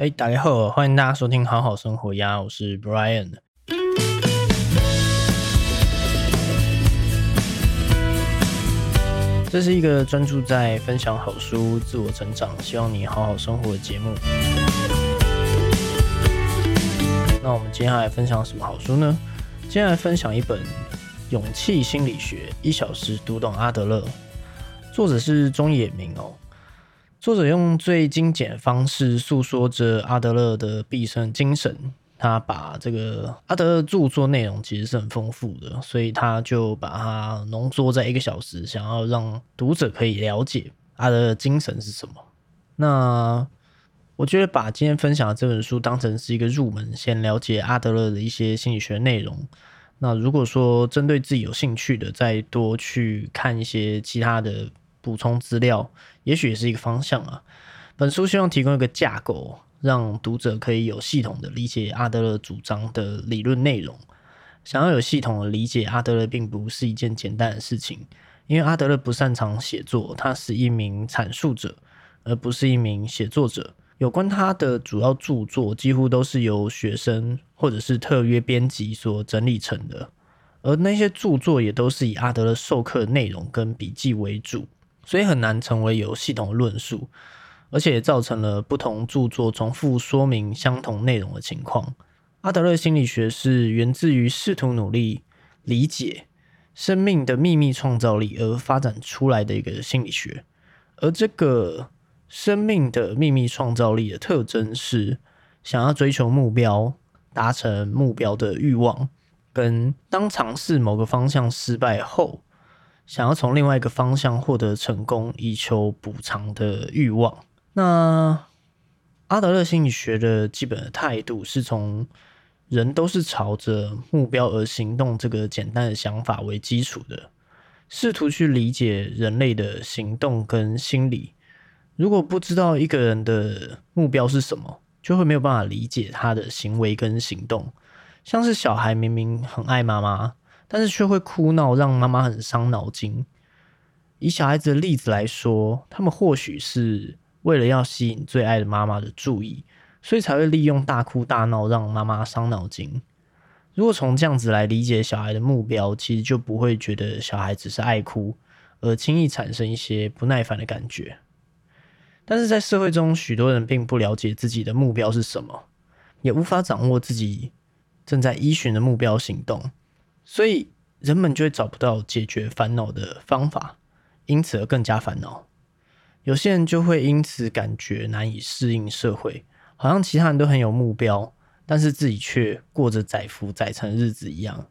哎，大家好，欢迎大家收听好好生活呀，我是 Brian。这是一个专注在分享好书、自我成长，希望你好好生活的节目。那我们接下来分享什么好书呢？接下来分享一本《勇气心理学：一小时读懂阿德勒》，作者是中野明哦。作者用最精简方式诉说着阿德勒的毕生精神。他把这个阿德勒著作内容其实是很丰富的，所以他就把它浓缩在一个小时，想要让读者可以了解阿德勒精神是什么。那我觉得把今天分享的这本书当成是一个入门，先了解阿德勒的一些心理学内容。那如果说针对自己有兴趣的，再多去看一些其他的补充资料，也许也是一个方向啊。本书希望提供一个架构。让读者可以有系统的理解阿德勒主张的理论内容。想要有系统的理解阿德勒，并不是一件简单的事情，因为阿德勒不擅长写作，他是一名阐述者，而不是一名写作者。有关他的主要著作，几乎都是由学生或者是特约编辑所整理成的，而那些著作也都是以阿德勒授课内容跟笔记为主，所以很难成为有系统论述。而且也造成了不同著作重复说明相同内容的情况。阿德勒心理学是源自于试图努力理解生命的秘密创造力而发展出来的一个心理学。而这个生命的秘密创造力的特征是想要追求目标、达成目标的欲望，跟当尝试某个方向失败后，想要从另外一个方向获得成功以求补偿的欲望。那阿德勒心理学的基本的态度是从人都是朝着目标而行动这个简单的想法为基础的，试图去理解人类的行动跟心理。如果不知道一个人的目标是什么，就会没有办法理解他的行为跟行动。像是小孩明明很爱妈妈，但是却会哭闹，让妈妈很伤脑筋。以小孩子的例子来说，他们或许是。为了要吸引最爱的妈妈的注意，所以才会利用大哭大闹让妈妈伤脑筋。如果从这样子来理解小孩的目标，其实就不会觉得小孩只是爱哭，而轻易产生一些不耐烦的感觉。但是在社会中，许多人并不了解自己的目标是什么，也无法掌握自己正在依循的目标行动，所以人们就会找不到解决烦恼的方法，因此而更加烦恼。有些人就会因此感觉难以适应社会，好像其他人都很有目标，但是自己却过着载浮载沉日子一样。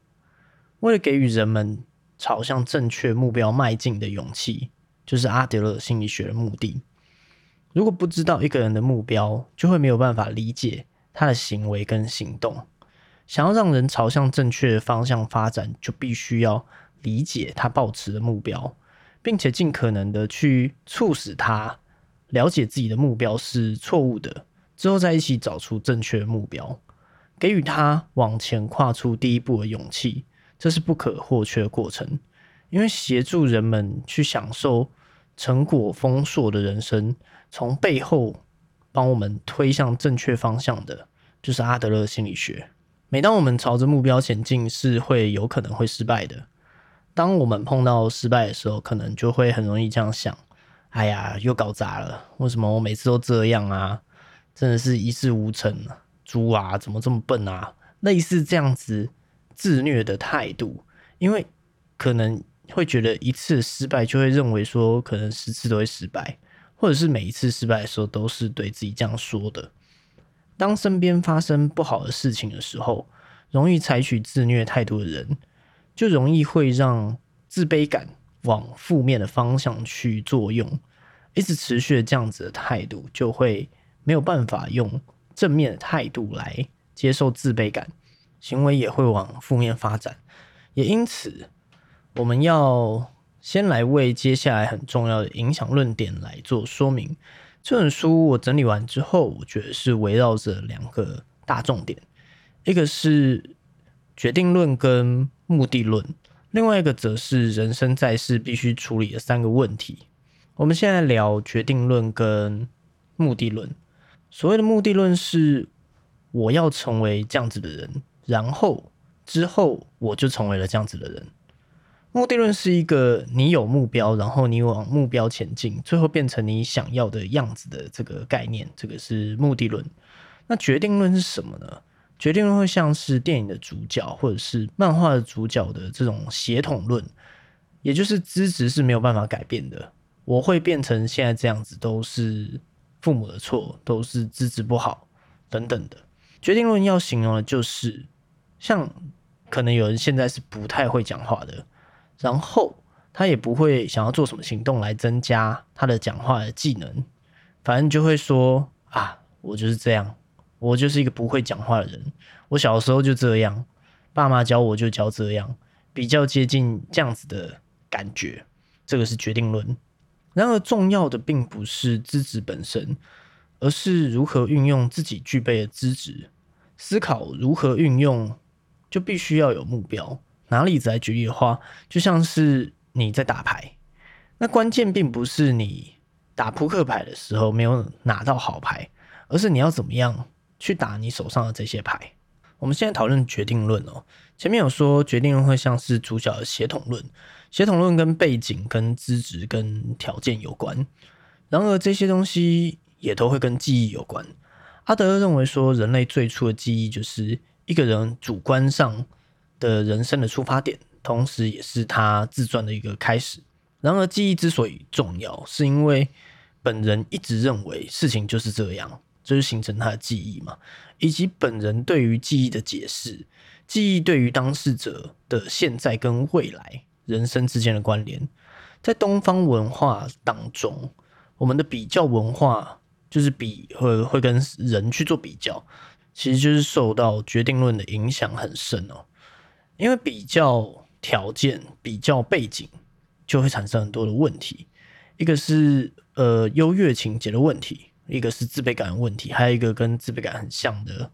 为了给予人们朝向正确目标迈进的勇气，就是阿德勒心理学的目的。如果不知道一个人的目标，就会没有办法理解他的行为跟行动。想要让人朝向正确的方向发展，就必须要理解他抱持的目标。并且尽可能的去促使他了解自己的目标是错误的，之后再一起找出正确的目标，给予他往前跨出第一步的勇气，这是不可或缺的过程。因为协助人们去享受成果丰硕的人生，从背后帮我们推向正确方向的，就是阿德勒心理学。每当我们朝着目标前进，是会有可能会失败的。当我们碰到失败的时候，可能就会很容易这样想：哎呀，又搞砸了！为什么我每次都这样啊？真的是一事无成，猪啊，怎么这么笨啊？类似这样子自虐的态度，因为可能会觉得一次失败就会认为说，可能十次都会失败，或者是每一次失败的时候都是对自己这样说的。当身边发生不好的事情的时候，容易采取自虐态度的人。就容易会让自卑感往负面的方向去作用，一直持续的这样子的态度，就会没有办法用正面的态度来接受自卑感，行为也会往负面发展。也因此，我们要先来为接下来很重要的影响论点来做说明。这本书我整理完之后，我觉得是围绕着两个大重点，一个是决定论跟。目的论，另外一个则是人生在世必须处理的三个问题。我们现在聊决定论跟目的论。所谓的目的论是我要成为这样子的人，然后之后我就成为了这样子的人。目的论是一个你有目标，然后你往目标前进，最后变成你想要的样子的这个概念，这个是目的论。那决定论是什么呢？决定论会像是电影的主角或者是漫画的主角的这种协同论，也就是资质是没有办法改变的。我会变成现在这样子，都是父母的错，都是资质不好等等的。决定论要形容的就是，像可能有人现在是不太会讲话的。然后他也不会想要做什么行动来增加他的讲话的技能，反正就会说啊，我就是这样，我就是一个不会讲话的人，我小时候就这样，爸妈教我就教这样，比较接近这样子的感觉。这个是决定论。然而重要的并不是资质本身，而是如何运用自己具备的资质。思考如何运用，就必须要有目标。拿例子来举例的话，就像是你在打牌，那关键并不是你打扑克牌的时候没有拿到好牌，而是你要怎么样去打你手上的这些牌。我们现在讨论决定论哦，前面有说决定论会像是主角的协同论，协同论跟背景、跟资质、跟条件有关，然而这些东西也都会跟记忆有关。阿德勒认为说，人类最初的记忆就是一个人主观上。的人生的出发点，同时也是他自传的一个开始。然而，记忆之所以重要，是因为本人一直认为事情就是这样，就是形成他的记忆嘛，以及本人对于记忆的解释，记忆对于当事者的现在跟未来人生之间的关联。在东方文化当中，我们的比较文化就是比会会跟人去做比较，其实就是受到决定论的影响很深哦。因为比较条件、比较背景，就会产生很多的问题。一个是呃优越情节的问题，一个是自卑感的问题，还有一个跟自卑感很像的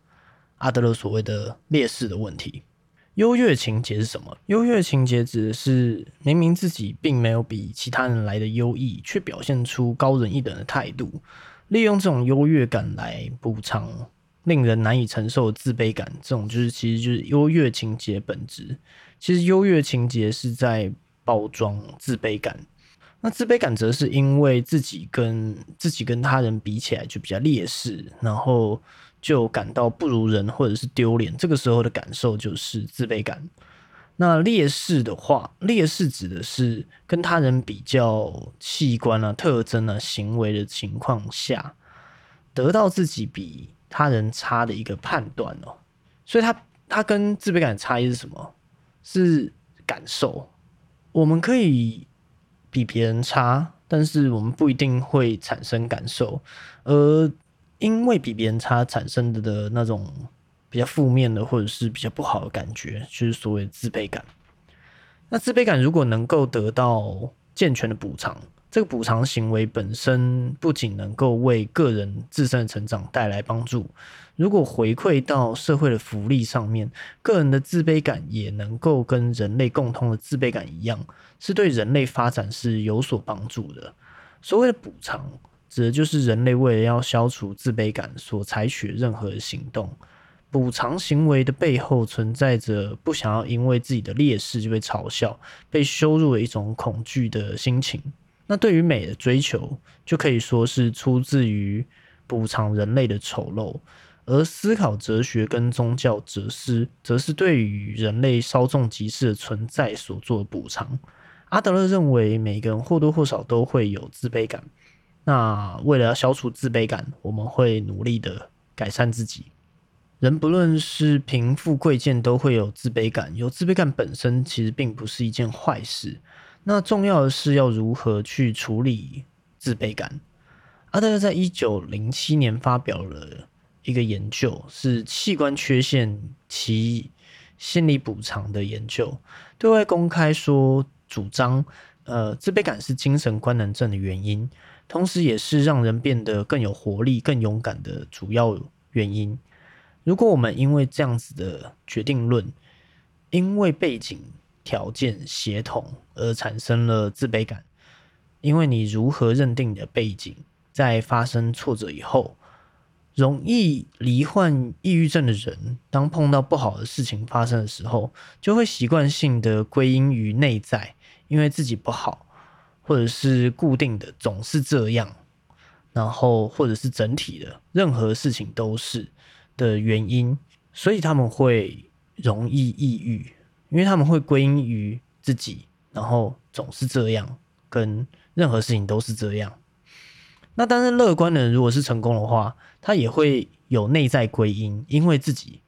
阿德勒所谓的劣势的问题。优越情节是什么？优越情节指的是明明自己并没有比其他人来的优异，却表现出高人一等的态度，利用这种优越感来补偿。令人难以承受的自卑感，这种就是其实就是优越情节本质。其实优越情节是在包装自卑感，那自卑感则是因为自己跟自己跟他人比起来就比较劣势，然后就感到不如人或者是丢脸。这个时候的感受就是自卑感。那劣势的话，劣势指的是跟他人比较器官啊、特征啊、行为的情况下，得到自己比。他人差的一个判断哦，所以他他跟自卑感的差异是什么？是感受。我们可以比别人差，但是我们不一定会产生感受。而因为比别人差产生的的那种比较负面的或者是比较不好的感觉，就是所谓自卑感。那自卑感如果能够得到健全的补偿。这个补偿行为本身不仅能够为个人自身的成长带来帮助，如果回馈到社会的福利上面，个人的自卑感也能够跟人类共通的自卑感一样，是对人类发展是有所帮助的。所谓的补偿，指的就是人类为了要消除自卑感所采取任何行动。补偿行为的背后存在着不想要因为自己的劣势就被嘲笑、被羞辱的一种恐惧的心情。那对于美的追求，就可以说是出自于补偿人类的丑陋；而思考哲学跟宗教哲思，则是对于人类稍纵即逝的存在所做的补偿。阿德勒认为，每个人或多或少都会有自卑感。那为了要消除自卑感，我们会努力的改善自己。人不论是贫富贵贱，都会有自卑感。有自卑感本身其实并不是一件坏事。那重要的是要如何去处理自卑感。阿德勒在一九零七年发表了一个研究，是器官缺陷其心理补偿的研究，对外公开说主张，呃，自卑感是精神官能症的原因，同时也是让人变得更有活力、更勇敢的主要原因。如果我们因为这样子的决定论，因为背景。条件协同而产生了自卑感，因为你如何认定你的背景，在发生挫折以后，容易罹患抑郁症的人，当碰到不好的事情发生的时候，就会习惯性的归因于内在，因为自己不好，或者是固定的总是这样，然后或者是整体的任何事情都是的原因，所以他们会容易抑郁，因为他们会归因于自己，然后总是这样，跟任何事情都是这样。那但是乐观的人如果是成功的话，他也会有内在归因，因为自己，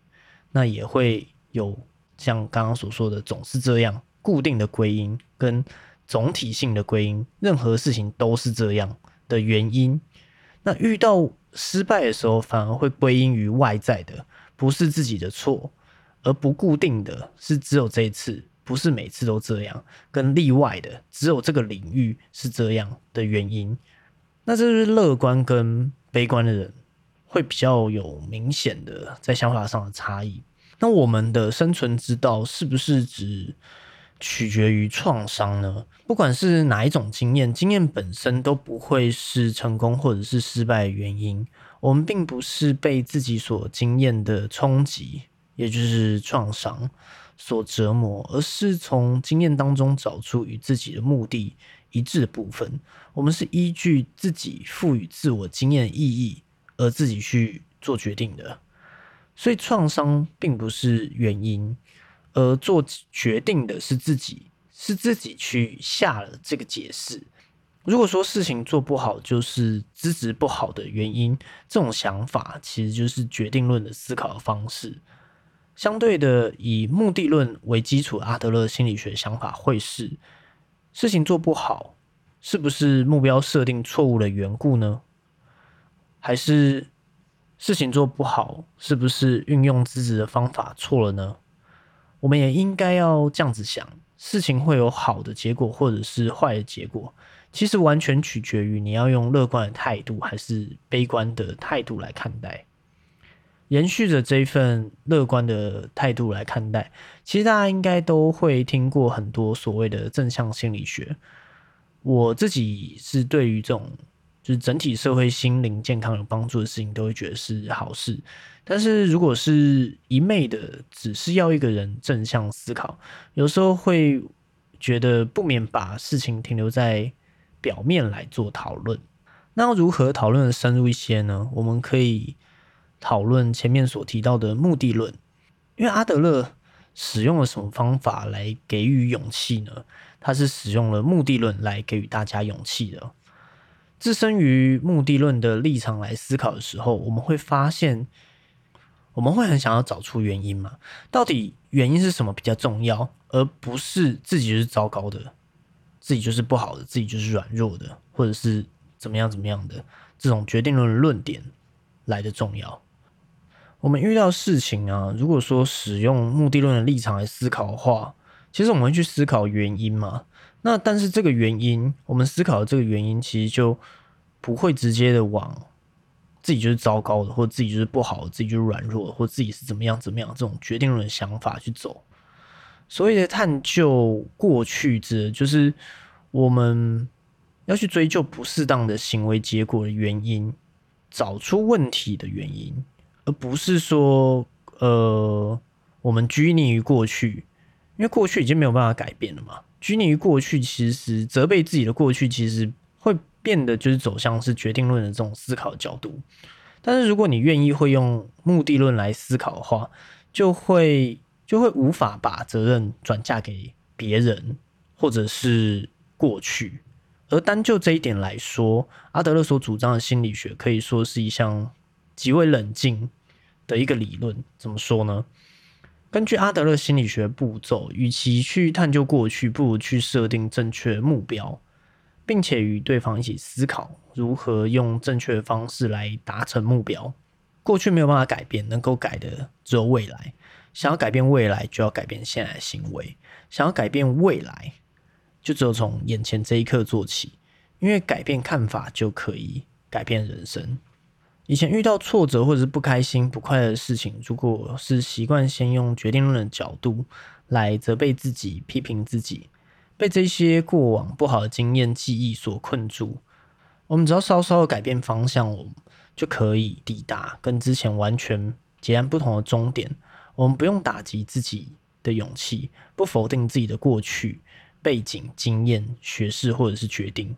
那也会有像刚刚所说的总是这样固定的归因跟总体性的归因，任何事情都是这样的原因。那遇到失败的时候，反而会归因于外在的，不是自己的错，而不固定的是只有这一次，不是每次都这样，跟例外的只有这个领域是这样的原因。那这是乐观跟悲观的人会比较有明显的在想法上的差异。那我们的生存之道是不是只取决于创伤呢？不管是哪一种经验，经验本身都不会是成功或者是失败的原因。我们并不是被自己所经验的冲击，也就是创伤所折磨，而是从经验当中找出与自己的目的。一致的部分，我们是依据自己赋予自我经验意义而自己去做决定的，所以创伤并不是原因，而做决定的是自己，是自己去下了这个解释。如果说事情做不好就是资质不好的原因，这种想法其实就是决定论的思考方式。相对的，以目的论为基础，阿德勒心理学想法会是。事情做不好，是不是目标设定错误的缘故呢？还是事情做不好，是不是运用资质的方法错了呢？我们也应该要这样子想：事情会有好的结果，或者是坏的结果，其实完全取决于你要用乐观的态度，还是悲观的态度来看待。延续着这一份乐观的态度来看待，其实大家应该都会听过很多所谓的正向心理学。我自己是对于这种就是整体社会心灵健康有帮助的事情，都会觉得是好事。但是如果是一昧的只是要一个人正向思考，有时候会觉得不免把事情停留在表面来做讨论。那如何讨论深入一些呢？我们可以。讨论前面所提到的目的论，因为阿德勒使用了什么方法来给予勇气呢？他是使用了目的论来给予大家勇气的。置身于目的论的立场来思考的时候，我们会发现，我们会很想要找出原因嘛？到底原因是什么比较重要，而不是自己就是糟糕的，自己就是不好的，自己就是软弱的，或者是怎么样怎么样的这种决定论论点来的重要。我们遇到事情啊，如果说使用目的论的立场来思考的话，其实我们会去思考原因嘛。那但是这个原因，我们思考的这个原因，其实就不会直接的往自己就是糟糕的，或自己就是不好，自己就是软弱，或自己是怎么样怎么样这种决定论的想法去走。所谓的探究过去，指就是我们要去追究不适当的行为结果的原因，找出问题的原因。而不是说，呃，我们拘泥于过去，因为过去已经没有办法改变了嘛。拘泥于过去，其实责备自己的过去，其实会变得就是走向是决定论的这种思考角度。但是如果你愿意会用目的论来思考的话，就会就会无法把责任转嫁给别人或者是过去。而单就这一点来说，阿德勒所主张的心理学可以说是一项极为冷静。的一个理论怎么说呢？根据阿德勒心理学步骤，与其去探究过去，不如去设定正确目标，并且与对方一起思考如何用正确的方式来达成目标。过去没有办法改变，能够改的只有未来。想要改变未来，就要改变现在的行为；想要改变未来，就只有从眼前这一刻做起。因为改变看法，就可以改变人生。以前遇到挫折或者是不开心、不快乐的事情，如果是习惯先用决定论的角度来责备自己、批评自己，被这些过往不好的经验、记忆所困住，我们只要稍稍改变方向我，就可以抵达跟之前完全截然不同的终点。我们不用打击自己的勇气，不否定自己的过去背景、经验、学识或者是决定。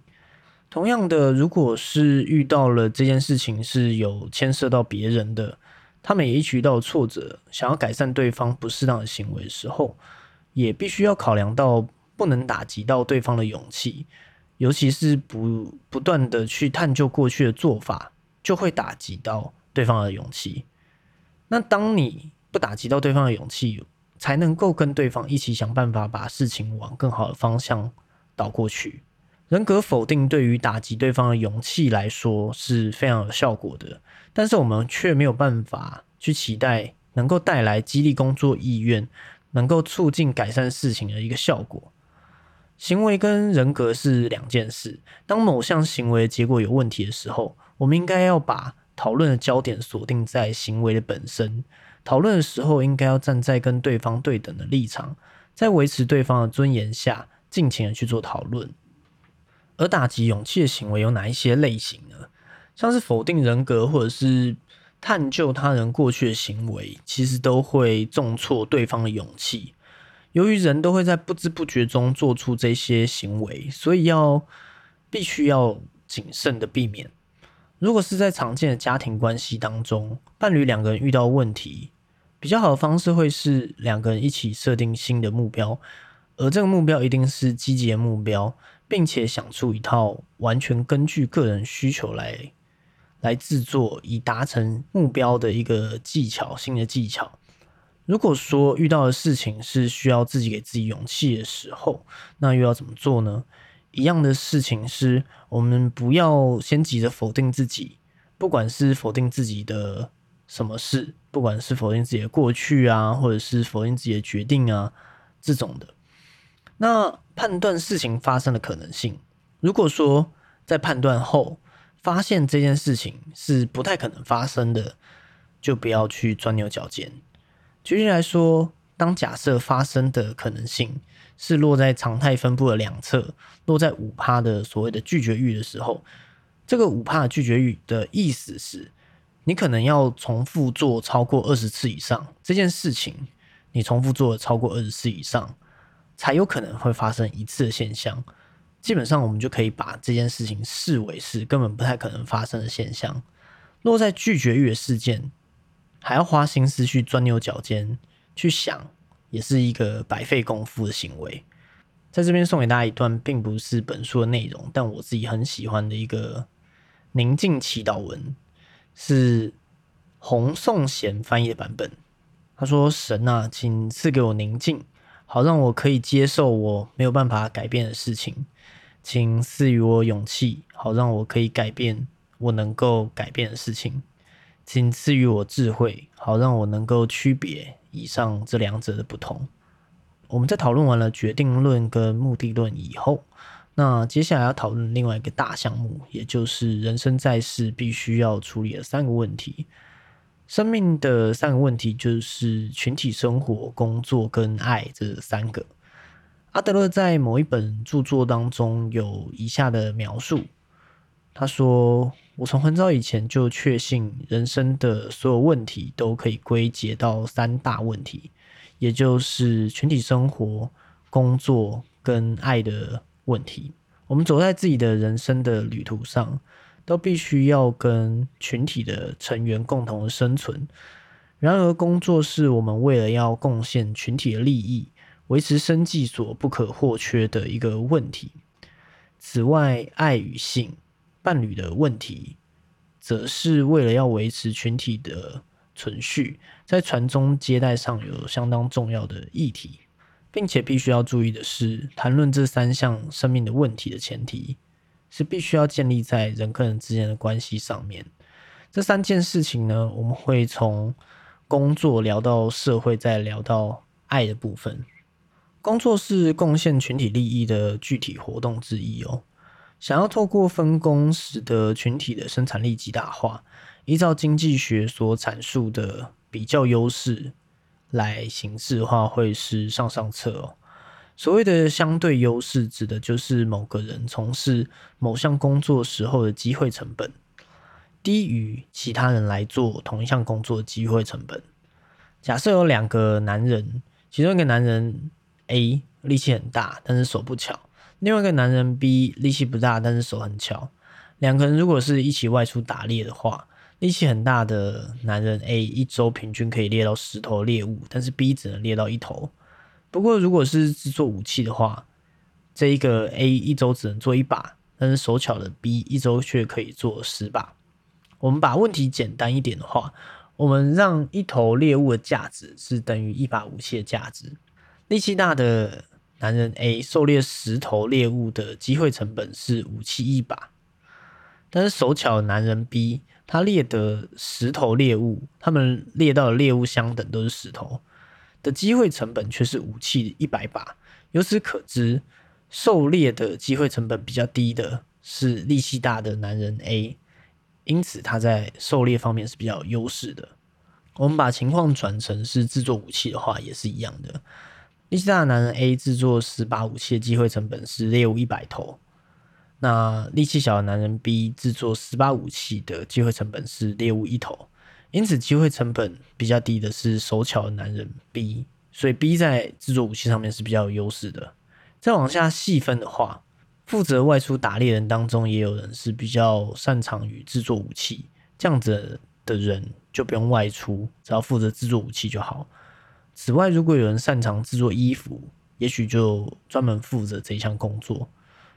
同样的，如果是遇到了这件事情是有牵涉到别人的，他们也一起遇到挫折，想要改善对方不适当的行为的时候，也必须要考量到不能打击到对方的勇气，尤其是不不断的去探究过去的做法，就会打击到对方的勇气。那当你不打击到对方的勇气，才能够跟对方一起想办法把事情往更好的方向导过去。人格否定对于打击对方的勇气来说是非常有效果的，但是我们却没有办法去期待能够带来激励工作意愿、能够促进改善事情的一个效果。行为跟人格是两件事。当某项行为结果有问题的时候，我们应该要把讨论的焦点锁定在行为的本身。讨论的时候，应该要站在跟对方对等的立场，在维持对方的尊严下，尽情的去做讨论。而打击勇气的行为有哪一些类型呢？像是否定人格，或者是探究他人过去的行为，其实都会重挫对方的勇气。由于人都会在不知不觉中做出这些行为，所以要必须要谨慎的避免。如果是在常见的家庭关系当中，伴侣两个人遇到问题。比较好的方式会是两个人一起设定新的目标，而这个目标一定是积极的目标，并且想出一套完全根据个人需求来来制作以达成目标的一个技巧，新的技巧。如果说遇到的事情是需要自己给自己勇气的时候，那又要怎么做呢？一样的事情是我们不要先急着否定自己，不管是否定自己的。什么事，不管是否定自己的过去啊，或者是否定自己的决定啊，这种的，那判断事情发生的可能性，如果说在判断后发现这件事情是不太可能发生的，就不要去钻牛角尖。举例来说，当假设发生的可能性是落在常态分布的两侧，落在五趴的所谓的拒绝域的时候，这个五趴拒绝域的意思是。你可能要重复做超过二十次以上这件事情，你重复做了超过二十次以上，才有可能会发生一次的现象。基本上，我们就可以把这件事情视为是根本不太可能发生的现象。落在拒绝欲的事件，还要花心思去钻牛角尖去想，也是一个白费功夫的行为。在这边送给大家一段，并不是本书的内容，但我自己很喜欢的一个宁静祈祷文。是洪颂贤翻译的版本。他说：“神啊，请赐给我宁静，好让我可以接受我没有办法改变的事情；请赐予我勇气，好让我可以改变我能够改变的事情；请赐予我智慧，好让我能够区别以上这两者的不同。”我们在讨论完了决定论跟目的论以后。那接下来要讨论另外一个大项目，也就是人生在世必须要处理的三个问题。生命的三个问题就是群体生活、工作跟爱这三个。阿德勒在某一本著作当中有以下的描述，他说：“我从很早以前就确信，人生的所有问题都可以归结到三大问题，也就是群体生活、工作跟爱的。”问题，我们走在自己的人生的旅途上，都必须要跟群体的成员共同生存。然而，工作是我们为了要贡献群体的利益、维持生计所不可或缺的一个问题。此外，爱与性、伴侣的问题，则是为了要维持群体的存续，在传宗接代上有相当重要的议题。并且必须要注意的是，谈论这三项生命的问题的前提是必须要建立在人跟人之间的关系上面。这三件事情呢，我们会从工作聊到社会，再聊到爱的部分。工作是贡献群体利益的具体活动之一哦。想要透过分工使得群体的生产力极大化，依照经济学所阐述的比较优势。来形式化会是上上策哦。所谓的相对优势，指的就是某个人从事某项工作时候的机会成本。低于其他人来做同一项工作的机会成本。假设有两个男人，其中一个男人 A 力气很大，但是手不巧；另外一个男人 B 力气不大，但是手很巧。两个人如果是一起外出打猎的话，力气很大的男人 A 一周平均可以猎到十头猎物，但是 B 只能猎到一头。不过如果是制作武器的话，这一个 A 一周只能做一把，但是手巧的 B 一周却可以做十把。我们把问题简单一点的话，我们让一头猎物的价值是等于一把武器的价值。力气大的男人 A 狩猎十头猎物的机会成本是武器一把，但是手巧的男人 B 他猎得十头猎物，他们猎到的猎物相等都是十头，的机会成本却是武器一百把。由此可知。狩猎的机会成本比较低的是力气大的男人 A，因此他在狩猎方面是比较有优势的。我们把情况转成是制作武器的话，也是一样的。力气大的男人 A 制作十把武器的机会成本是猎物一百头，那力气小的男人 B 制作十把武器的机会成本是猎物一头，因此机会成本比较低的是手巧的男人 B，所以 B 在制作武器上面是比较有优势的。再往下细分的话，负责外出打猎人当中，也有人是比较擅长于制作武器，这样子的人就不用外出，只要负责制作武器就好。此外，如果有人擅长制作衣服，也许就专门负责这一项工作。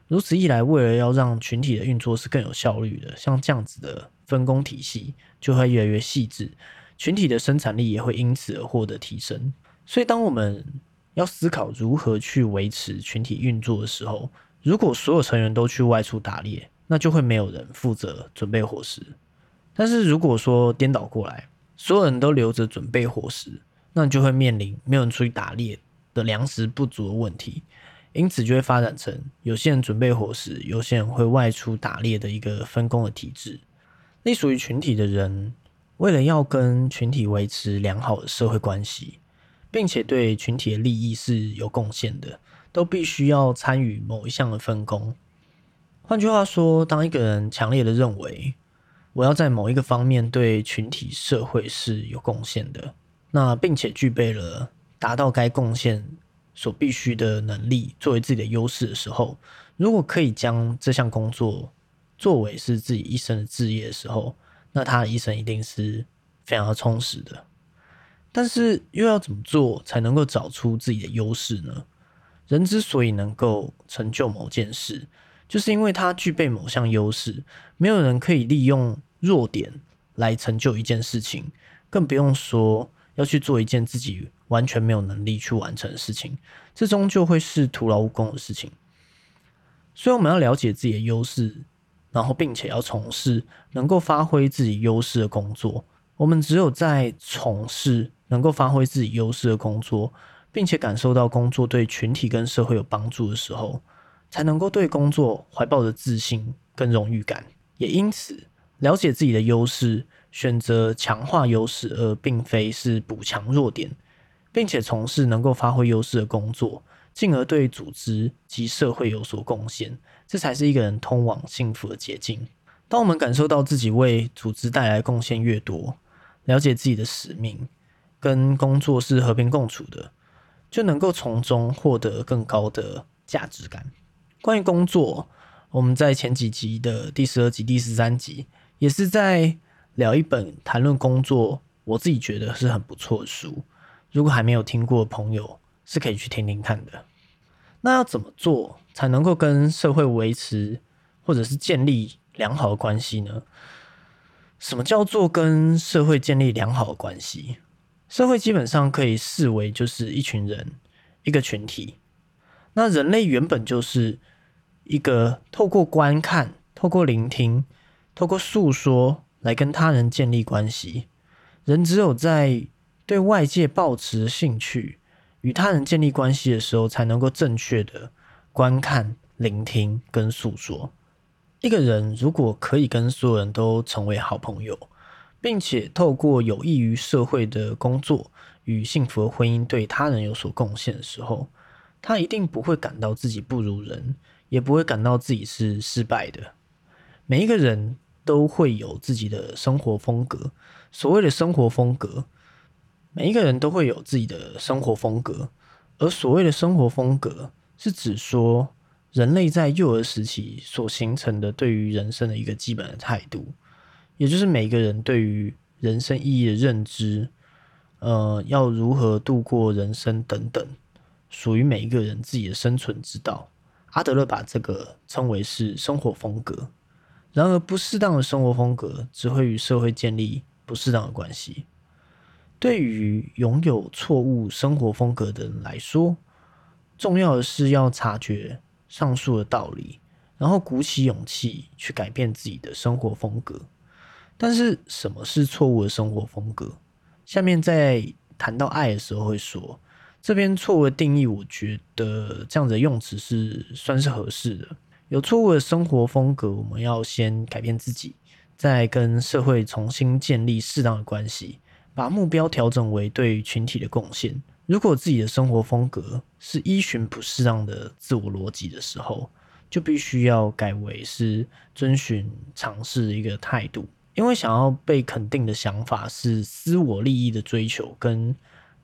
如此一来，为了要让群体的运作是更有效率的，像这样子的分工体系就会越来越细致，群体的生产力也会因此而获得提升。所以，当我们要思考如何去维持群体运作的时候，如果所有成员都去外出打猎，那就会没有人负责准备伙食。但是如果说颠倒过来，所有人都留着准备伙食，那就会面临没有人出去打猎的粮食不足的问题。因此就会发展成有些人准备伙食，有些人会外出打猎的一个分工的体制。隶属于群体的人，为了要跟群体维持良好的社会关系。并且对群体的利益是有贡献的，都必须要参与某一项的分工。换句话说，当一个人强烈的认为我要在某一个方面对群体社会是有贡献的，那并且具备了达到该贡献所必须的能力作为自己的优势的时候，如果可以将这项工作作为是自己一生的志业的时候，那他的一生一定是非常充实的。但是又要怎么做才能够找出自己的优势呢？人之所以能够成就某件事，就是因为他具备某项优势。没有人可以利用弱点来成就一件事情，更不用说要去做一件自己完全没有能力去完成的事情。这终究会是徒劳无功的事情。所以我们要了解自己的优势，然后并且要从事能够发挥自己优势的工作。我们只有在从事能够发挥自己优势的工作，并且感受到工作对群体跟社会有帮助的时候，才能够对工作怀抱着自信跟荣誉感。也因此，了解自己的优势，选择强化优势，而并非是补强弱点，并且从事能够发挥优势的工作，进而对组织及社会有所贡献，这才是一个人通往幸福的捷径。当我们感受到自己为组织带来贡献越多，了解自己的使命跟工作是和平共处的，就能够从中获得更高的价值感。关于工作，我们在前几集的第十二集、第十三集也是在聊一本谈论工作，我自己觉得是很不错的书。如果还没有听过的朋友，是可以去听听看的。那要怎么做才能够跟社会维持或者是建立？良好的关系呢？什么叫做跟社会建立良好的关系？社会基本上可以视为就是一群人，一个群体。那人类原本就是一个透过观看、透过聆听、透过诉说来跟他人建立关系。人只有在对外界保持兴趣、与他人建立关系的时候，才能够正确的观看、聆听跟诉说。一个人如果可以跟所有人都成为好朋友，并且透过有益于社会的工作与幸福的婚姻对他人有所贡献的时候，他一定不会感到自己不如人，也不会感到自己是失败的。每一个人都会有自己的生活风格。所谓的生活风格，每一个人都会有自己的生活风格。而所谓的生活风格，是指说人类在幼儿时期所形成的对于人生的一个基本的态度，也就是每个人对于人生意义的认知，呃，要如何度过人生等等，属于每一个人自己的生存之道。阿德勒把这个称为是生活风格。然而，不适当的生活风格只会与社会建立不适当的关系。对于拥有错误生活风格的人来说，重要的是要察觉上述的道理，然后鼓起勇气去改变自己的生活风格。但是，什么是错误的生活风格？下面在谈到爱的时候会说。这边错误的定义，我觉得这样的用词是算是合适的。有错误的生活风格，我们要先改变自己，再跟社会重新建立适当的关系，把目标调整为对群体的贡献。如果自己的生活风格是依循不适当的自我逻辑的时候，就必须要改为是遵循尝试一个态度。因为想要被肯定的想法是私我利益的追求跟。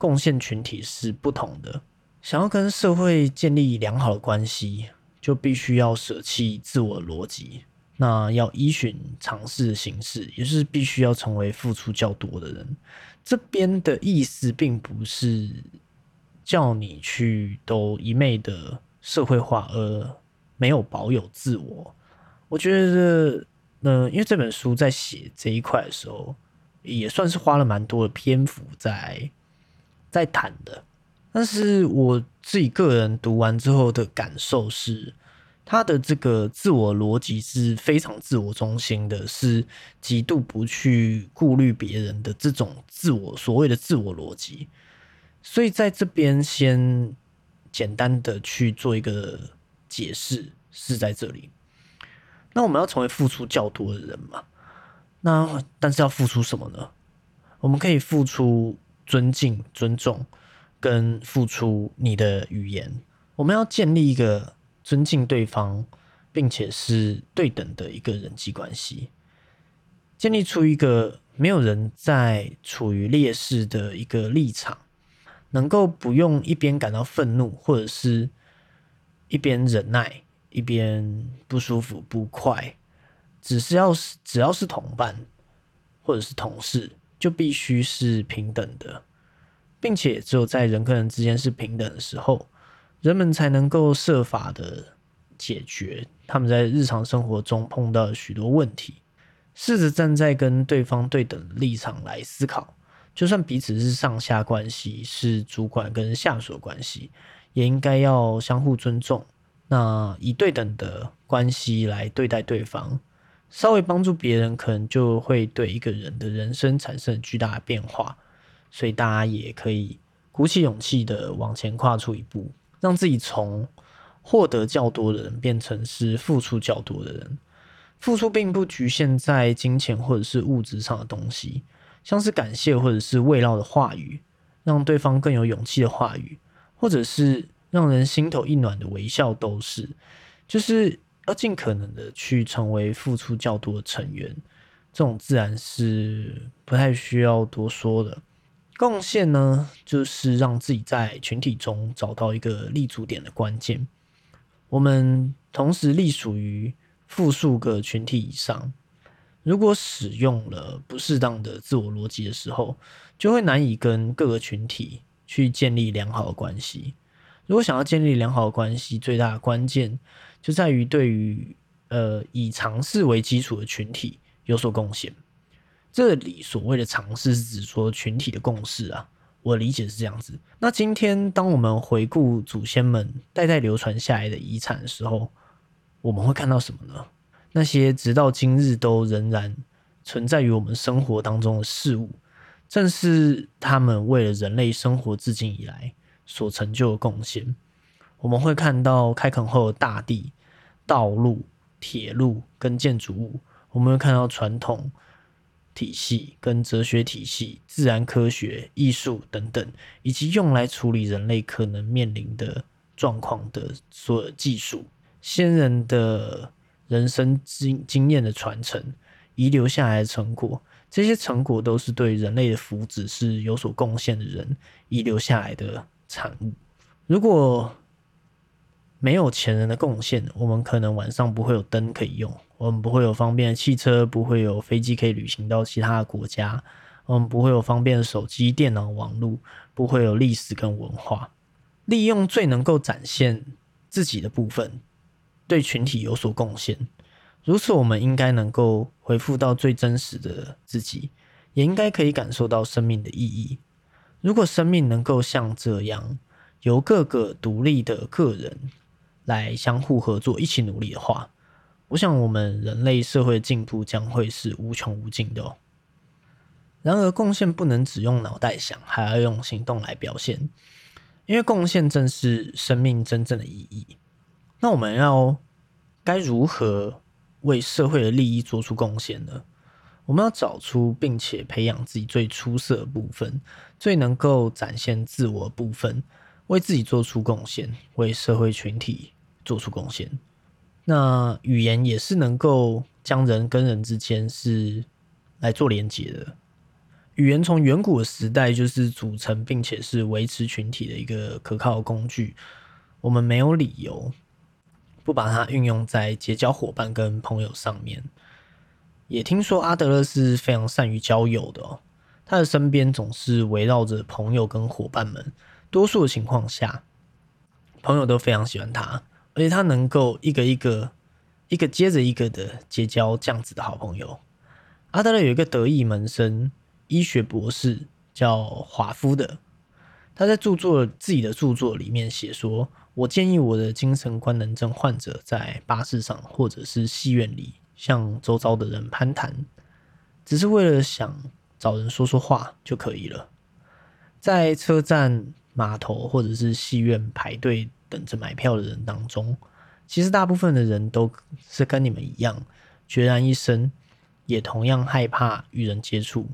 贡献群体是不同的。想要跟社会建立良好的关系，就必须要舍弃自我逻辑。那要依循尝试的形式，也是必须要成为付出较多的人。这边的意思并不是叫你去都一昧的社会化，而没有保有自我。我觉得，呃，因为这本书在写这一块的时候，也算是花了蛮多的篇幅在。在谈的，但是我自己个人读完之后的感受是，他的这个自我逻辑是非常自我中心的，是极度不去顾虑别人的这种自我所谓的自我逻辑。所以在这边先简单的去做一个解释，是在这里。那我们要成为付出较多的人嘛？那但是要付出什么呢？我们可以付出。尊敬、尊重跟付出你的语言，我们要建立一个尊敬对方，并且是对等的一个人际关系，建立出一个没有人在处于劣势的一个立场，能够不用一边感到愤怒，或者是一边忍耐，一边不舒服、不快，只是要是只要是同伴或者是同事。就必须是平等的，并且只有在人跟人之间是平等的时候，人们才能够设法的解决他们在日常生活中碰到许多问题。试着站在跟对方对等的立场来思考，就算彼此是上下关系，是主管跟下属关系，也应该要相互尊重，那以对等的关系来对待对方。稍微帮助别人，可能就会对一个人的人生产生巨大的变化，所以大家也可以鼓起勇气的往前跨出一步，让自己从获得较多的人变成是付出较多的人。付出并不局限在金钱或者是物质上的东西，像是感谢或者是慰劳的话语，让对方更有勇气的话语，或者是让人心头一暖的微笑，都是，就是。要尽可能的去成为付出较多的成员，这种自然是不太需要多说的。贡献呢，就是让自己在群体中找到一个立足点的关键。我们同时隶属于复数个群体以上，如果使用了不适当的自我逻辑的时候，就会难以跟各个群体去建立良好的关系。如果想要建立良好的关系，最大的关键。就在于对于呃以尝试为基础的群体有所贡献。这里所谓的尝试是指说群体的共识啊，我理解是这样子。那今天当我们回顾祖先们代代流传下来的遗产的时候，我们会看到什么呢？那些直到今日都仍然存在于我们生活当中的事物，正是他们为了人类生活至今以来所成就的贡献。我们会看到开垦后的大地、道路、铁路跟建筑物；我们会看到传统体系跟哲学体系、自然科学、艺术等等，以及用来处理人类可能面临的状况的所有技术、先人的人生经经验的传承，遗留下来的成果，这些成果都是对人类的福祉是有所贡献的人遗留下来的产物。如果没有前人的贡献，我们可能晚上不会有灯可以用，我们不会有方便的汽车，不会有飞机可以旅行到其他的国家，我们不会有方便的手机、电脑、网络，不会有历史跟文化。利用最能够展现自己的部分，对群体有所贡献。如此，我们应该能够回复到最真实的自己，也应该可以感受到生命的意义。如果生命能够像这样，由各个独立的个人来相互合作、一起努力的话，我想我们人类社会进步将会是无穷无尽的哦。然而，贡献不能只用脑袋想，还要用行动来表现，因为贡献正是生命真正的意义。那我们要该如何？为社会的利益做出贡献呢？我们要找出并且培养自己最出色的部分，最能够展现自我部分，为自己做出贡献，为社会群体做出贡献。那语言也是能够将人跟人之间是来做连接的。语言从远古的时代就是组成并且是维持群体的一个可靠工具。我们没有理由。不把它运用在结交伙伴跟朋友上面。也听说阿德勒是非常善于交友的哦，他的身边总是围绕着朋友跟伙伴们。多数的情况下，朋友都非常喜欢他，而且他能够一个一个、一个接着一个的结交这样子的好朋友。阿德勒有一个得意门生，医学博士叫华夫的，他在著作自己的著作里面写说。我建议我的精神官能症患者在巴士上或者是戏院里向周遭的人攀谈，只是为了想找人说说话就可以了。在车站、码头或者是戏院排队等着买票的人当中，其实大部分的人都是跟你们一样，孑然一身，也同样害怕与人接触。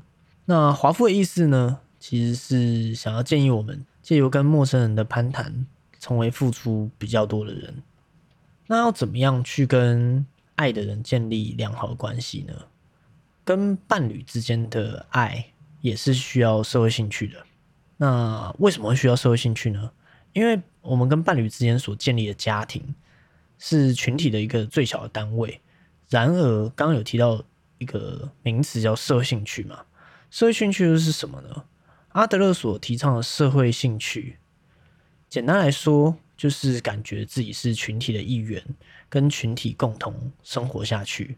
那华夫的意思呢，其实是想要建议我们借由跟陌生人的攀谈。成为付出比较多的人，那要怎么样去跟爱的人建立良好关系呢？跟伴侣之间的爱也是需要社会兴趣的。那为什么需要社会兴趣呢？因为我们跟伴侣之间所建立的家庭是群体的一个最小的单位。然而，刚刚有提到一个名词叫社会兴趣嘛？社会兴趣又是什么呢？阿德勒所提倡的社会兴趣。简单来说，就是感觉自己是群体的一员，跟群体共同生活下去。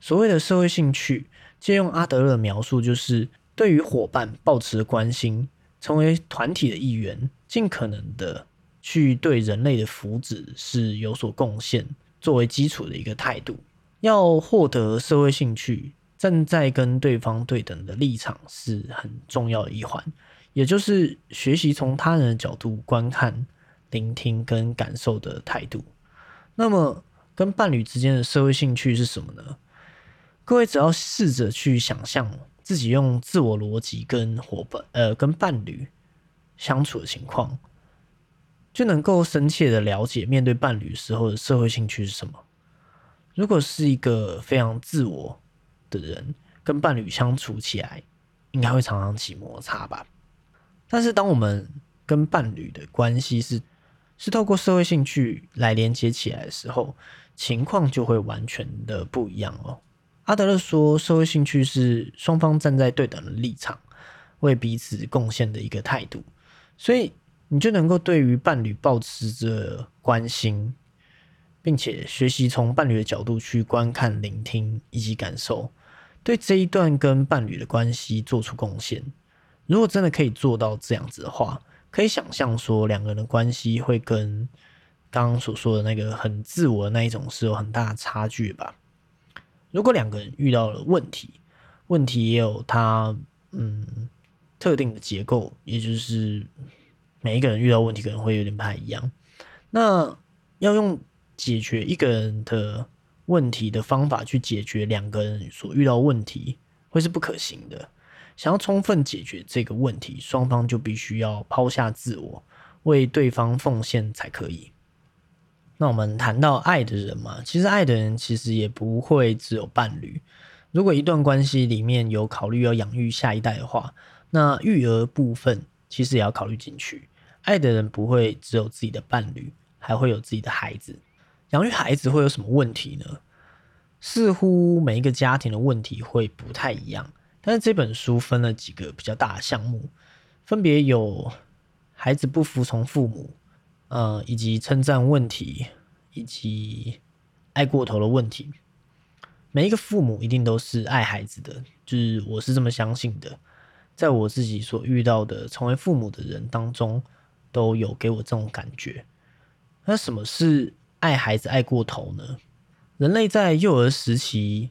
所谓的社会兴趣，借用阿德勒的描述，就是对于伙伴保持关心，成为团体的一员，尽可能的去对人类的福祉是有所贡献，作为基础的一个态度。要获得社会兴趣，站在跟对方对等的立场是很重要的一环。也就是学习从他人的角度观看、聆听跟感受的态度。那么，跟伴侣之间的社会兴趣是什么呢？各位只要试着去想象自己用自我逻辑跟伙伴、呃，跟伴侣相处的情况，就能够深切的了解面对伴侣时候的社会兴趣是什么。如果是一个非常自我的人，跟伴侣相处起来，应该会常常起摩擦吧。但是，当我们跟伴侣的关系是是透过社会兴趣来连接起来的时候，情况就会完全的不一样哦。阿德勒说，社会兴趣是双方站在对等的立场，为彼此贡献的一个态度，所以你就能够对于伴侣保持着关心，并且学习从伴侣的角度去观看、聆听以及感受，对这一段跟伴侣的关系做出贡献。如果真的可以做到这样子的话，可以想象说两个人的关系会跟刚刚所说的那个很自我的那一种是有很大的差距吧。如果两个人遇到了问题，问题也有它嗯特定的结构，也就是每一个人遇到问题可能会有点不太一样。那要用解决一个人的问题的方法去解决两个人所遇到问题，会是不可行的。想要充分解决这个问题，双方就必须要抛下自我，为对方奉献才可以。那我们谈到爱的人嘛，其实爱的人其实也不会只有伴侣，如果一段关系里面有考虑要养育下一代的话，那育儿部分其实也要考虑进去。爱的人不会只有自己的伴侣，还会有自己的孩子。养育孩子会有什么问题呢？似乎每一个家庭的问题会不太一样。但是这本书分了几个比较大的项目，分别有孩子不服从父母，呃，以及称赞问题，以及爱过头的问题。每一个父母一定都是爱孩子的，就是我是这么相信的。在我自己所遇到的成为父母的人当中，都有给我这种感觉。那什么是爱孩子爱过头呢？人类在幼儿时期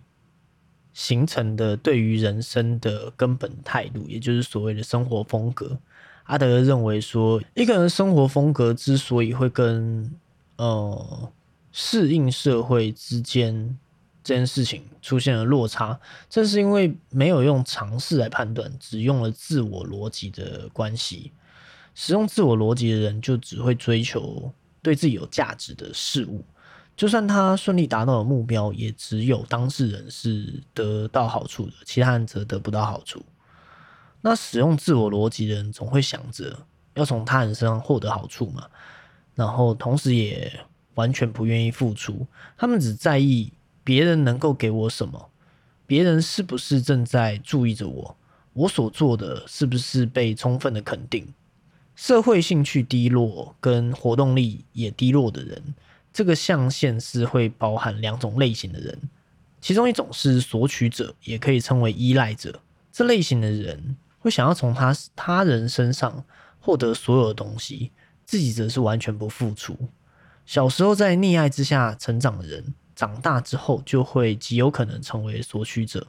形成的对于人生的根本态度，也就是所谓的生活风格。阿德认为说，一个人生活风格之所以会跟呃适应社会之间。这件事情出现了落差，正是因为没有用尝试来判断，只用了自我逻辑的关系。使用自我逻辑的人，就只会追求对自己有价值的事物，就算他顺利达到了目标，也只有当事人是得到好处的，其他人则得不到好处。那使用自我逻辑的人，总会想着要从他人身上获得好处嘛，然后同时也完全不愿意付出，他们只在意。别人能够给我什么？别人是不是正在注意着我？我所做的是不是被充分的肯定？社会兴趣低落跟活动力也低落的人，这个象限是会包含两种类型的人，其中一种是索取者，也可以称为依赖者。这类型的人会想要从他他人身上获得所有的东西，自己则是完全不付出。小时候在溺爱之下成长的人。长大之后就会极有可能成为索取者。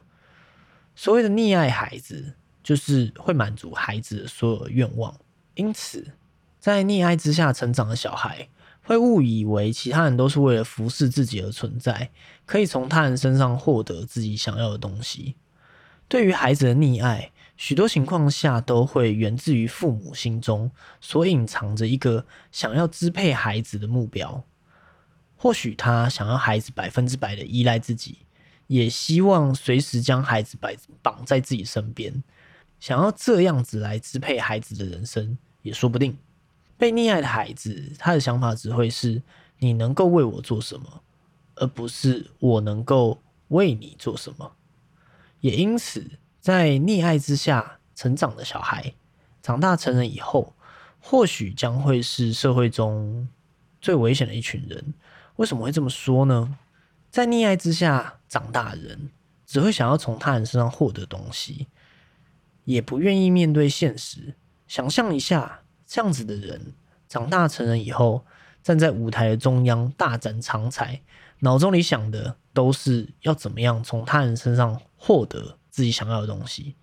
所谓的溺爱孩子，就是会满足孩子所有的愿望。因此，在溺爱之下成长的小孩，会误以为其他人都是为了服侍自己而存在，可以从他人身上获得自己想要的东西。对于孩子的溺爱，许多情况下都会源自于父母心中所隐藏着一个想要支配孩子的目标。或许他想要孩子百分之百的依赖自己，也希望随时将孩子摆绑在自己身边，想要这样子来支配孩子的人生也说不定。被溺爱的孩子，他的想法只会是你能够为我做什么，而不是我能够为你做什么。也因此，在溺爱之下成长的小孩，长大成人以后，或许将会是社会中最危险的一群人。为什么会这么说呢？在溺爱之下长大的人，只会想要从他人身上获得东西，也不愿意面对现实。想象一下，这样子的人长大成人以后，站在舞台的中央大展长才，脑中里想的都是要怎么样从他人身上获得自己想要的东西。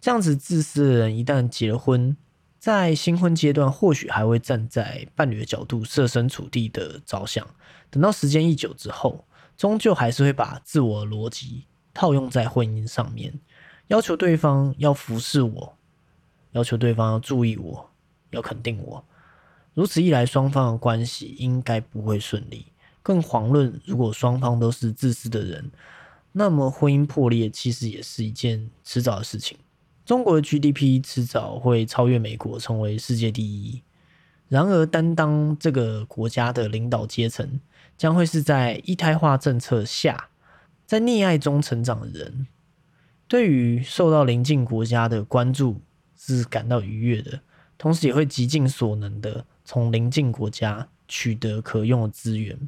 这样子自私的人，一旦结了婚。在新婚阶段，或许还会站在伴侣的角度设身处地的着想；等到时间一久之后，终究还是会把自我逻辑套用在婚姻上面，要求对方要服侍我，要求对方要注意我，要肯定我。如此一来，双方的关系应该不会顺利。更遑论如果双方都是自私的人，那么婚姻破裂其实也是一件迟早的事情。中国的 GDP 迟早会超越美国，成为世界第一。然而，担当这个国家的领导阶层，将会是在一胎化政策下，在溺爱中成长的人。对于受到邻近国家的关注，是感到愉悦的，同时也会极尽所能的从邻近国家取得可用的资源。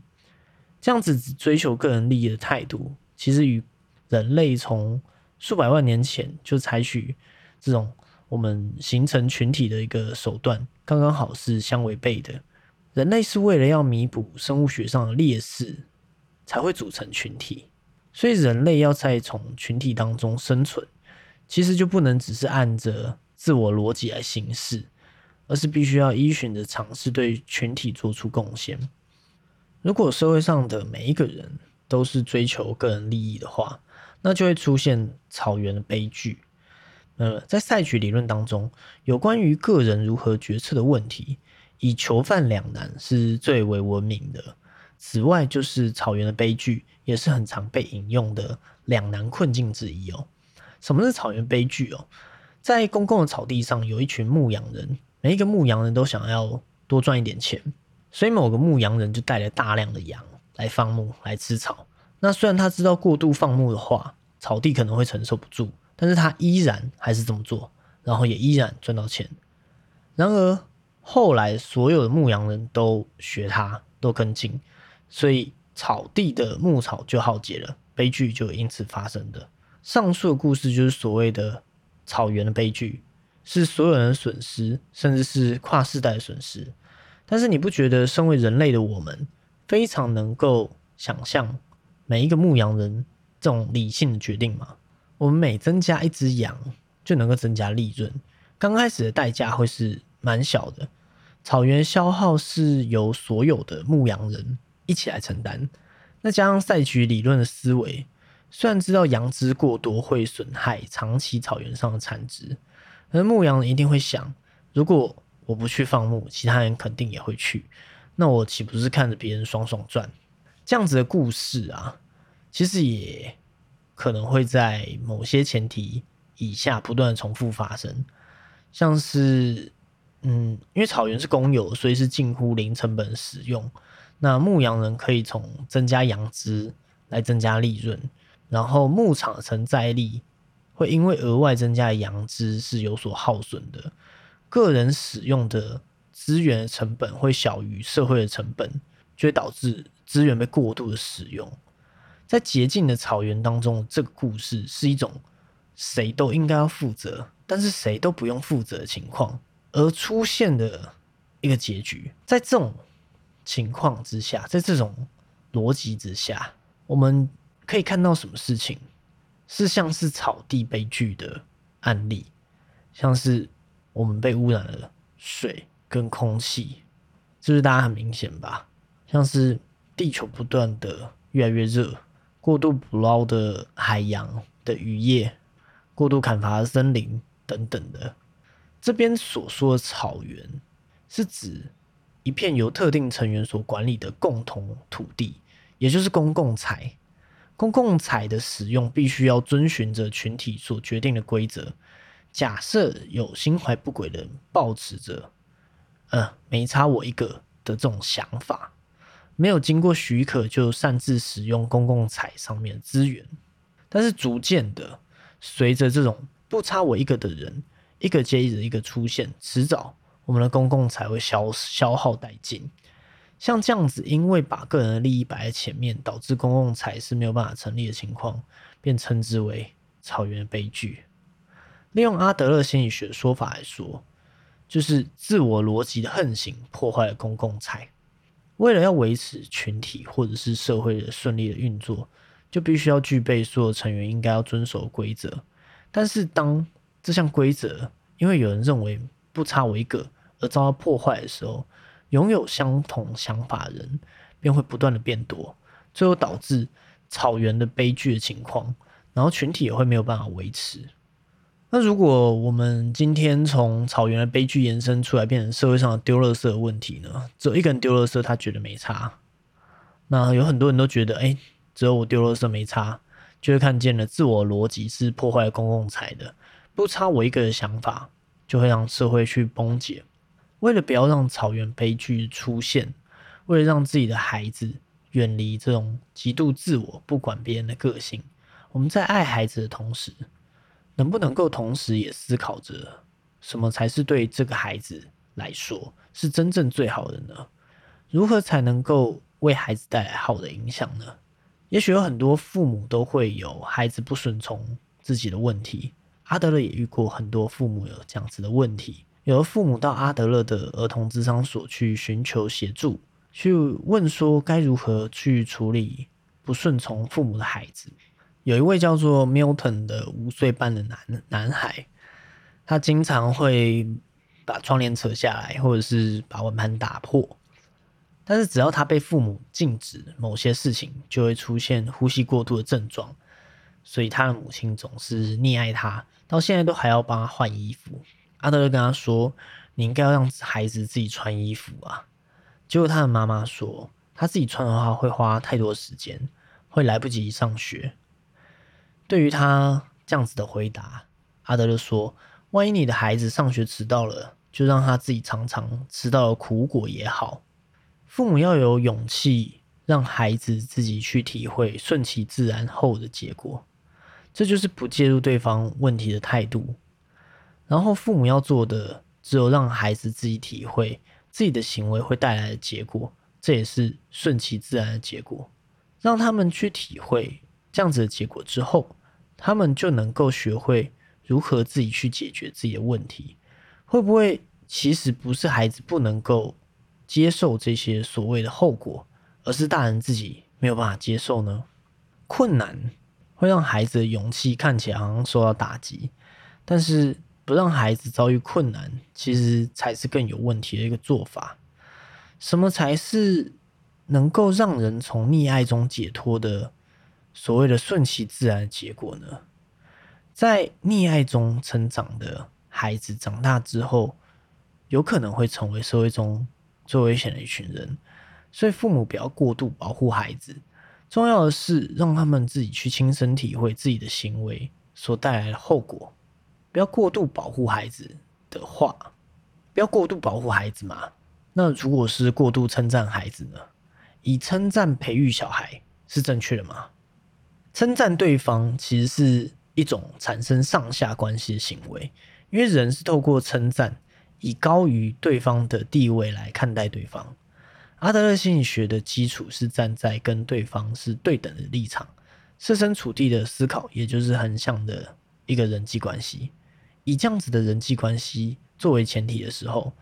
这样子只追求个人利益的态度，其实与人类从数百万年前就采取这种我们形成群体的一个手段，刚刚好是相违背的。人类是为了要弥补生物学上的劣势，才会组成群体。所以人类要在从群体当中生存，其实就不能只是按着自我逻辑来行事，而是必须要依循着尝试对群体做出贡献。如果社会上的每一个人都是追求个人利益的话，那就会出现草原的悲剧。呃，在赛局理论当中，有关于个人如何决策的问题，以囚犯两难是最为闻名的。此外，就是草原的悲剧，也是很常被引用的两难困境之一哦。什么是草原悲剧哦？在公共的草地上，有一群牧羊人，每一个牧羊人都想要多赚一点钱，所以某个牧羊人就带了大量的羊来放牧，来吃草。那虽然他知道过度放牧的话，草地可能会承受不住，但是他依然还是这么做，然后也依然赚到钱。然而后来，所有的牧羊人都学他，都跟进，所以草地的牧草就耗竭了，悲剧就因此发生的。上述的故事就是所谓的。草原的悲剧是所有人的损失，甚至是跨世代的损失。但是你不觉得，身为人类的我们，非常能够想象每一个牧羊人这种理性的决定吗？我们每增加一只羊，就能够增加利润。刚开始的代价会是蛮小的，草原消耗是由所有的牧羊人一起来承担。那加上赛局理论的思维。虽然知道羊脂过多会损害长期草原上的产值，而牧羊人一定会想：如果我不去放牧，其他人肯定也会去，那我岂不是看着别人爽爽赚？这样子的故事啊，其实也可能会在某些前提以下不断重复发生，像是，嗯，因为草原是公有，所以是近乎零成本使用，那牧羊人可以从增加羊脂来增加利润。然后牧场的承载力会因为额外增加的羊脂是有所耗损的，个人使用的资源成本会小于社会的成本，就会导致资源被过度的使用。在洁净的草原当中，这个故事是一种谁都应该要负责，但是谁都不用负责的情况而出现的一个结局。在这种情况之下，在这种逻辑之下，我们。可以看到什么事情是像是草地悲剧的案例，像是我们被污染了水跟空气，这是大家很明显吧？像是地球不断的越来越热，过度捕捞的海洋的渔业，过度砍伐的森林等等的。这边所说的草原，是指一片由特定成员所管理的共同土地，也就是公共财。公共财的使用必须要遵循着群体所决定的规则。假设有心怀不轨的人抱持着“呃，没差我一个”的这种想法，没有经过许可就擅自使用公共财上面的资源，但是逐渐的，随着这种不差我一个的人一个接着一个出现，迟早我们的公共财会消消耗殆尽。像这样子，因为把个人的利益摆在前面，导致公共财是没有办法成立的情况，便称之为草原悲剧。利用阿德勒心理学的说法来说，就是自我逻辑的横行破坏了公共财。为了要维持群体或者是社会的顺利的运作，就必须要具备所有成员应该要遵守的规则。但是当这项规则因为有人认为不差我一个而遭到破坏的时候，拥有相同想法的人便会不断的变多，最后导致草原的悲剧的情况，然后群体也会没有办法维持。那如果我们今天从草原的悲剧延伸出来，变成社会上的丢垃圾的问题呢？只有一个人丢垃圾，他觉得没差。那有很多人都觉得，哎，只有我丢垃圾没差，就会看见了自我逻辑是破坏公共财的，不差我一个的想法，就会让社会去崩解。为了不要让草原悲剧出现，为了让自己的孩子远离这种极度自我、不管别人的个性，我们在爱孩子的同时，能不能够同时也思考着什么才是对这个孩子来说是真正最好的呢？如何才能够为孩子带来好的影响呢？也许有很多父母都会有孩子不顺从自己的问题，阿德勒也遇过很多父母有这样子的问题。有父母到阿德勒的儿童智商所去寻求协助，去问说该如何去处理不顺从父母的孩子。有一位叫做 Milton 的五岁半的男男孩，他经常会把窗帘扯下来，或者是把碗盘打破。但是只要他被父母禁止某些事情，就会出现呼吸过度的症状。所以他的母亲总是溺爱他，到现在都还要帮他换衣服。阿德勒跟他说：“你应该要让孩子自己穿衣服啊。”结果他的妈妈说：“他自己穿的话会花太多时间，会来不及上学。对于他这样子的回答，阿德勒说：“万一你的孩子上学迟到了，就让他自己尝尝吃到的苦果也好。父母要有勇气，让孩子自己去体会顺其自然后的结果，这就是不介入对方问题的态度。然后父母要做的，只有让孩子自己体会自己的行为会带来的结果。”这也是顺其自然的结果，让他们去体会这样子的结果之后，他们就能够学会如何自己去解决自己的问题。会不会其实不是孩子不能够接受这些所谓的后果，而是大人自己没有办法接受呢？困难会让孩子的勇气看起来好像受到打击，但是不让孩子遭遇困难，其实才是更有问题的一个做法。什么才是能够让人从溺爱中解脱的所谓的顺其自然的结果呢？在溺爱中成长的孩子长大之后，有可能会成为社会中最危险的一群人。所以，父母不要过度保护孩子，重要的是让他们自己去亲身体会自己的行为所带来的后果。不要过度保护孩子的话，不要过度保护孩子嘛。那如果是过度称赞孩子呢？以称赞培育小孩是正确的吗？称赞对方其实是一种产生上下关系的行为，因为人是透过称赞，以高于对方的地位来看待对方。阿德勒心理学的基础是站在跟对方是对等的立场，设身处地的思考，也就是横向的一个人际关系。以这样子的人际关系作为前提的时候。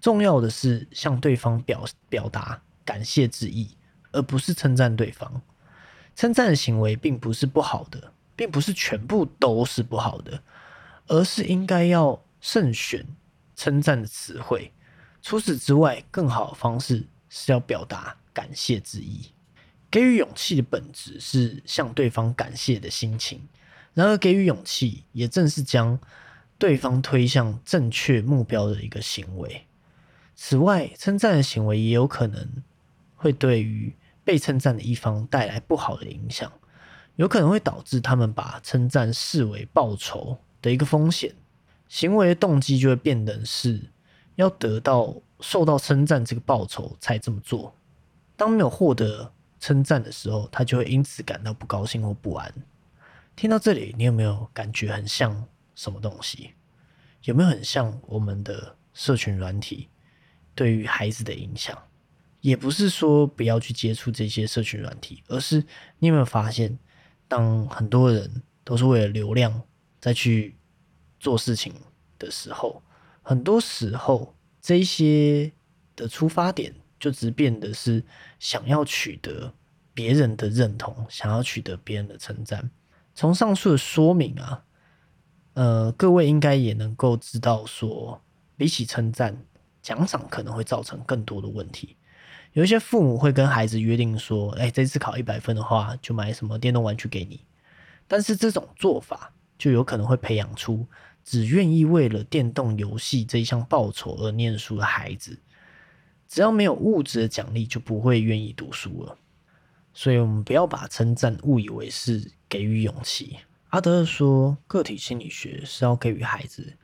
重要的是向对方表表达感谢之意，而不是称赞对方。称赞的行为并不是不好的，并不是全部都是不好的，而是应该要慎选称赞的词汇。除此之外，更好的方式是要表达感谢之意。给予勇气的本质是向对方感谢的心情，然而给予勇气也正是将对方推向正确目标的一个行为。此外，称赞的行为也有可能会对于被称赞的一方带来不好的影响，有可能会导致他们把称赞视为报酬的一个风险，行为的动机就会变得是要得到受到称赞这个报酬才这么做。当没有获得称赞的时候，他就会因此感到不高兴或不安。听到这里，你有没有感觉很像什么东西？有没有很像我们的社群软体？对于孩子的影响，也不是说不要去接触这些社群软体，而是你有没有发现，当很多人都是为了流量再去做事情的时候，很多时候这些的出发点就只变得是想要取得别人的认同，想要取得别人的称赞。从上述的说明啊，呃，各位应该也能够知道，说比起称赞。奖赏可能会造成更多的问题。有一些父母会跟孩子约定说：“哎，这次考一百分的话，就买什么电动玩具给你。”但是这种做法就有可能会培养出只愿意为了电动游戏这一项报酬而念书的孩子。只要没有物质的奖励，就不会愿意读书了。所以，我们不要把称赞误以为是给予勇气。阿德勒说，个体心理学是要给予孩子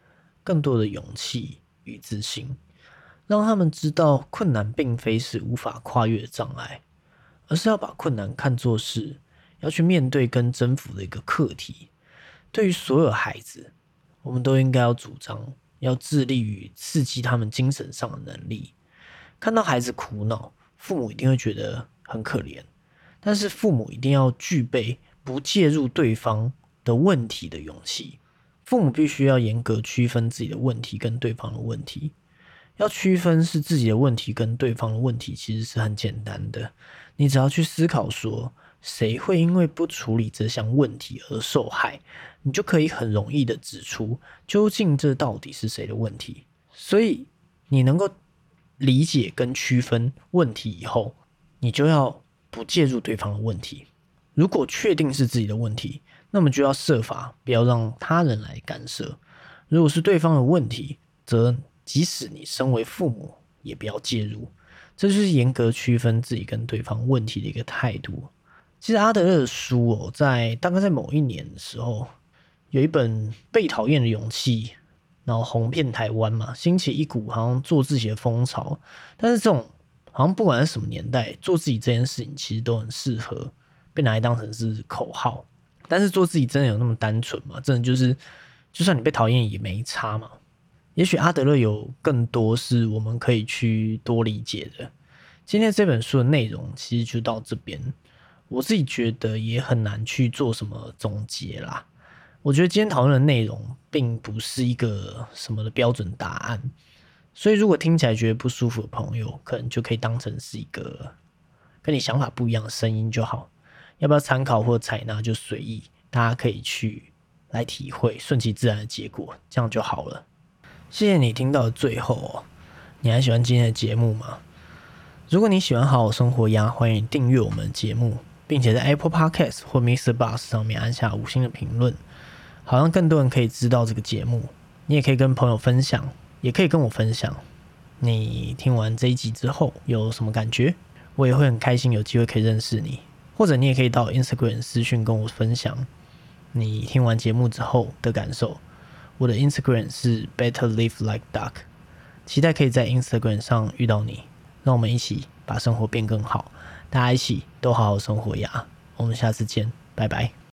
更多的勇气与自信。让他们知道，困难并非是无法跨越的障碍，而是要把困难看作是要去面对跟征服的一个课题。对于所有孩子，我们都应该要主张，要致力于刺激他们精神上的能力。看到孩子苦恼，父母一定会觉得很可怜，但是父母一定要具备不介入对方的问题的勇气。父母必须要严格区分自己的问题跟对方的问题。要区分是自己的问题跟对方的问题，其实是很简单的。你只要去思考说，谁会因为不处理这项问题而受害，你就可以很容易的指出究竟这到底是谁的问题。所以，你能够理解跟区分问题以后，你就要不介入对方的问题。如果确定是自己的问题，那么就要设法不要让他人来干涉。如果是对方的问题，则即使你身为父母，也不要介入。这就是严格区分自己跟对方问题的一个态度。其实阿德勒的书哦，在大概在某一年的时候，有一本《被讨厌的勇气》，然后红遍台湾嘛，兴起一股好像做自己的风潮。但是这种好像不管是什么年代，做自己这件事情其实都很适合被拿来当成是口号。但是做自己真的有那么单纯吗？真的就是，就算你被讨厌也没差嘛。也许阿德勒有更多是我们可以去多理解的。今天这本书的内容其实就到这边，我自己觉得也很难去做什么总结啦。我觉得今天讨论的内容并不是一个什么的标准答案，所以如果听起来觉得不舒服的朋友，可能就可以当成是一个跟你想法不一样的声音就好。要不要参考或采纳就随意，大家可以去来体会，顺其自然的结果，这样就好了。谢谢你听到最后哦，你还喜欢今天的节目吗？如果你喜欢好好生活呀，欢迎订阅我们的节目，并且在 Apple Podcast 或 Mr. Bus 上面按下五星的评论，好让更多人可以知道这个节目。你也可以跟朋友分享，也可以跟我分享你听完这一集之后有什么感觉，我也会很开心有机会可以认识你。或者你也可以到 Instagram 私讯跟我分享你听完节目之后的感受。我的 Instagram 是 Better Live Like Duck，期待可以在 Instagram 上遇到你，让我们一起把生活变更好，大家一起都好好生活呀！我们下次见，拜拜。